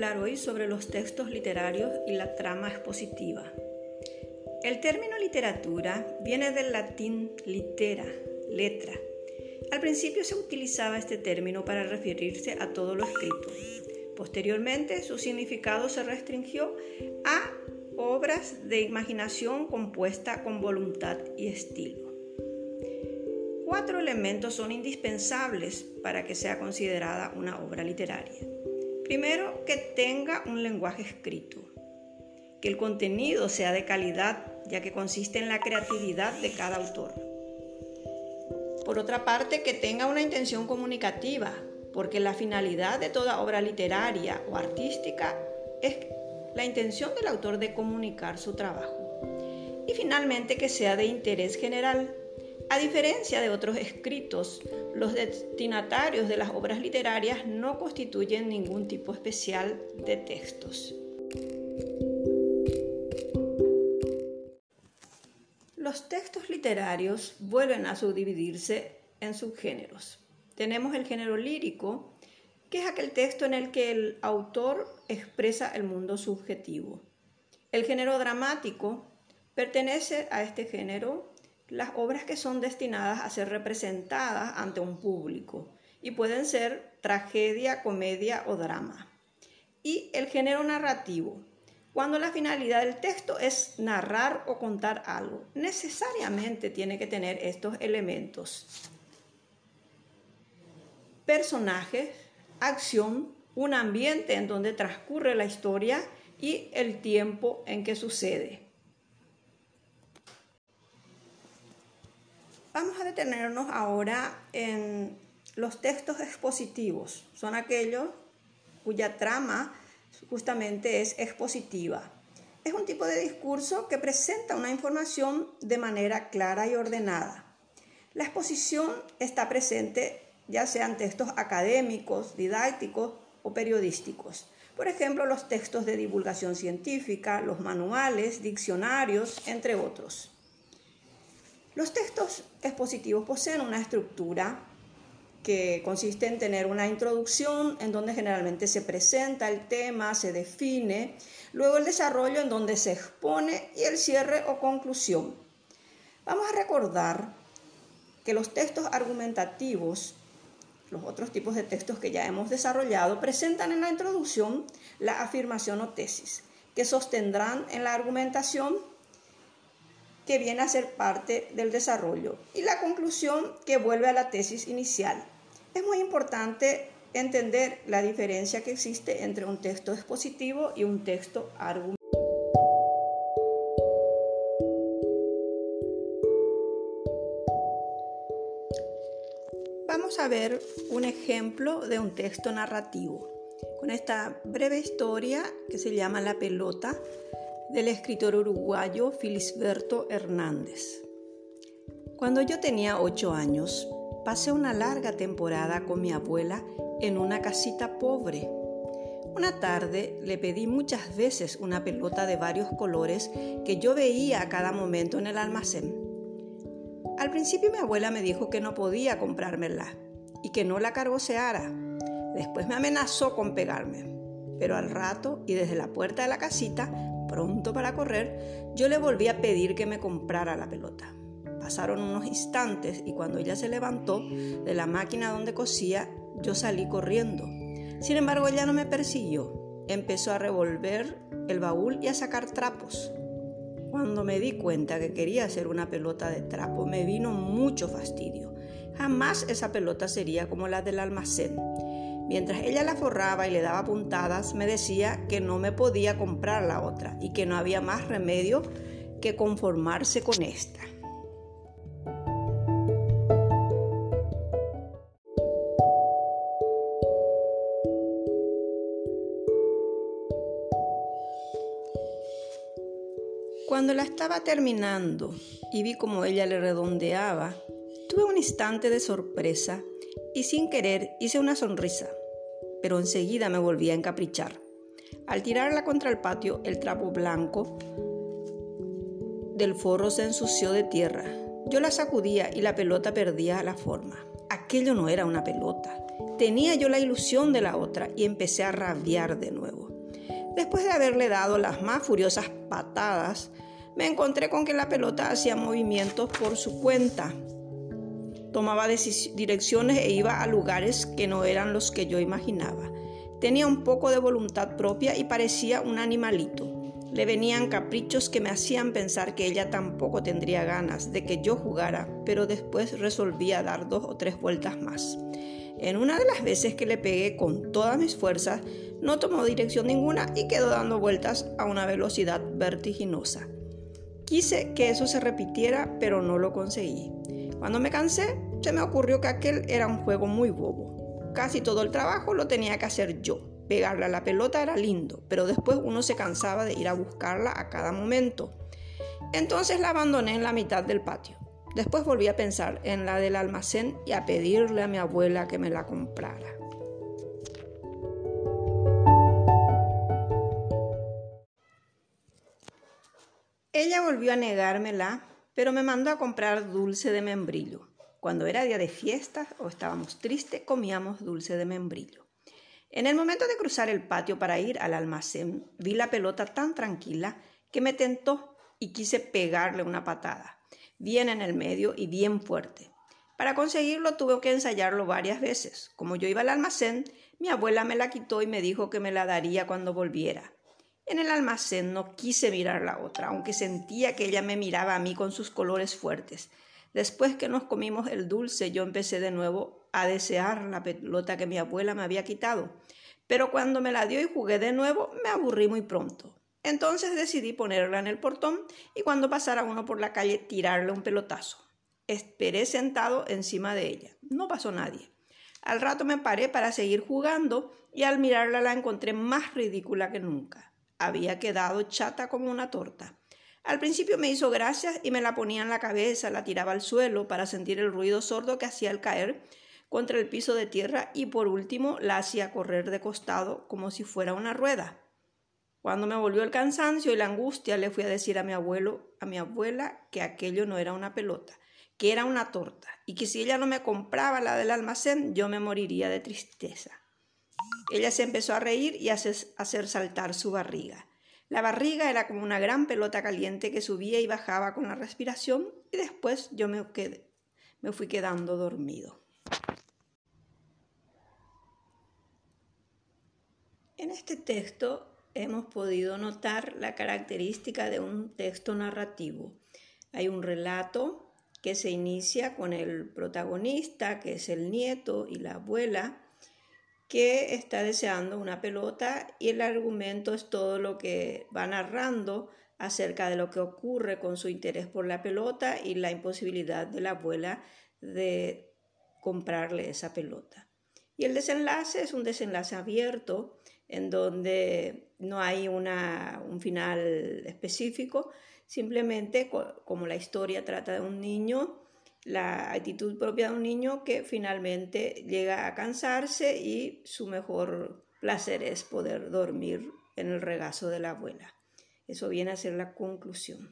hoy sobre los textos literarios y la trama expositiva. El término literatura viene del latín litera, letra. Al principio se utilizaba este término para referirse a todo lo escrito. Posteriormente su significado se restringió a obras de imaginación compuesta con voluntad y estilo. Cuatro elementos son indispensables para que sea considerada una obra literaria. Primero, que tenga un lenguaje escrito, que el contenido sea de calidad, ya que consiste en la creatividad de cada autor. Por otra parte, que tenga una intención comunicativa, porque la finalidad de toda obra literaria o artística es la intención del autor de comunicar su trabajo. Y finalmente, que sea de interés general, a diferencia de otros escritos, los destinatarios de las obras literarias no constituyen ningún tipo especial de textos. Los textos literarios vuelven a subdividirse en subgéneros. Tenemos el género lírico, que es aquel texto en el que el autor expresa el mundo subjetivo. El género dramático pertenece a este género las obras que son destinadas a ser representadas ante un público y pueden ser tragedia, comedia o drama. Y el género narrativo, cuando la finalidad del texto es narrar o contar algo, necesariamente tiene que tener estos elementos. Personajes, acción, un ambiente en donde transcurre la historia y el tiempo en que sucede. Vamos a detenernos ahora en los textos expositivos. Son aquellos cuya trama justamente es expositiva. Es un tipo de discurso que presenta una información de manera clara y ordenada. La exposición está presente ya sean textos académicos, didácticos o periodísticos. Por ejemplo, los textos de divulgación científica, los manuales, diccionarios, entre otros. Los textos expositivos poseen una estructura que consiste en tener una introducción en donde generalmente se presenta el tema, se define, luego el desarrollo en donde se expone y el cierre o conclusión. Vamos a recordar que los textos argumentativos, los otros tipos de textos que ya hemos desarrollado, presentan en la introducción la afirmación o tesis, que sostendrán en la argumentación que viene a ser parte del desarrollo y la conclusión que vuelve a la tesis inicial. Es muy importante entender la diferencia que existe entre un texto expositivo y un texto argumentativo. Vamos a ver un ejemplo de un texto narrativo con esta breve historia que se llama La pelota del escritor uruguayo Filisberto Hernández. Cuando yo tenía ocho años, pasé una larga temporada con mi abuela en una casita pobre. Una tarde le pedí muchas veces una pelota de varios colores que yo veía a cada momento en el almacén. Al principio mi abuela me dijo que no podía comprármela y que no la cargoseara. Después me amenazó con pegarme. Pero al rato y desde la puerta de la casita pronto para correr, yo le volví a pedir que me comprara la pelota. Pasaron unos instantes y cuando ella se levantó de la máquina donde cosía, yo salí corriendo. Sin embargo, ella no me persiguió. Empezó a revolver el baúl y a sacar trapos. Cuando me di cuenta que quería hacer una pelota de trapo, me vino mucho fastidio. Jamás esa pelota sería como la del almacén. Mientras ella la forraba y le daba puntadas, me decía que no me podía comprar la otra y que no había más remedio que conformarse con esta. Cuando la estaba terminando y vi cómo ella le redondeaba, tuve un instante de sorpresa y sin querer hice una sonrisa pero enseguida me volví a encaprichar. Al tirarla contra el patio, el trapo blanco del forro se ensució de tierra. Yo la sacudía y la pelota perdía la forma. Aquello no era una pelota. Tenía yo la ilusión de la otra y empecé a rabiar de nuevo. Después de haberle dado las más furiosas patadas, me encontré con que la pelota hacía movimientos por su cuenta. Tomaba direcciones e iba a lugares que no eran los que yo imaginaba. Tenía un poco de voluntad propia y parecía un animalito. Le venían caprichos que me hacían pensar que ella tampoco tendría ganas de que yo jugara, pero después resolvía dar dos o tres vueltas más. En una de las veces que le pegué con todas mis fuerzas, no tomó dirección ninguna y quedó dando vueltas a una velocidad vertiginosa. Quise que eso se repitiera, pero no lo conseguí. Cuando me cansé, se me ocurrió que aquel era un juego muy bobo. Casi todo el trabajo lo tenía que hacer yo. Pegarle a la pelota era lindo, pero después uno se cansaba de ir a buscarla a cada momento. Entonces la abandoné en la mitad del patio. Después volví a pensar en la del almacén y a pedirle a mi abuela que me la comprara. Ella volvió a negármela, pero me mandó a comprar dulce de membrillo. Cuando era día de fiestas o estábamos tristes, comíamos dulce de membrillo. En el momento de cruzar el patio para ir al almacén, vi la pelota tan tranquila que me tentó y quise pegarle una patada, bien en el medio y bien fuerte. Para conseguirlo tuve que ensayarlo varias veces. Como yo iba al almacén, mi abuela me la quitó y me dijo que me la daría cuando volviera. En el almacén no quise mirar la otra, aunque sentía que ella me miraba a mí con sus colores fuertes. Después que nos comimos el dulce, yo empecé de nuevo a desear la pelota que mi abuela me había quitado. Pero cuando me la dio y jugué de nuevo, me aburrí muy pronto. Entonces decidí ponerla en el portón y cuando pasara uno por la calle tirarle un pelotazo. Esperé sentado encima de ella. No pasó nadie. Al rato me paré para seguir jugando y al mirarla la encontré más ridícula que nunca había quedado chata como una torta. Al principio me hizo gracias y me la ponía en la cabeza, la tiraba al suelo para sentir el ruido sordo que hacía al caer contra el piso de tierra y por último la hacía correr de costado como si fuera una rueda. Cuando me volvió el cansancio y la angustia, le fui a decir a mi abuelo, a mi abuela, que aquello no era una pelota, que era una torta, y que si ella no me compraba la del almacén, yo me moriría de tristeza. Ella se empezó a reír y a hacer saltar su barriga. La barriga era como una gran pelota caliente que subía y bajaba con la respiración y después yo me, me fui quedando dormido. En este texto hemos podido notar la característica de un texto narrativo. Hay un relato que se inicia con el protagonista, que es el nieto y la abuela, que está deseando una pelota y el argumento es todo lo que va narrando acerca de lo que ocurre con su interés por la pelota y la imposibilidad de la abuela de comprarle esa pelota. Y el desenlace es un desenlace abierto en donde no hay una, un final específico, simplemente como la historia trata de un niño, la actitud propia de un niño que finalmente llega a cansarse y su mejor placer es poder dormir en el regazo de la abuela. Eso viene a ser la conclusión.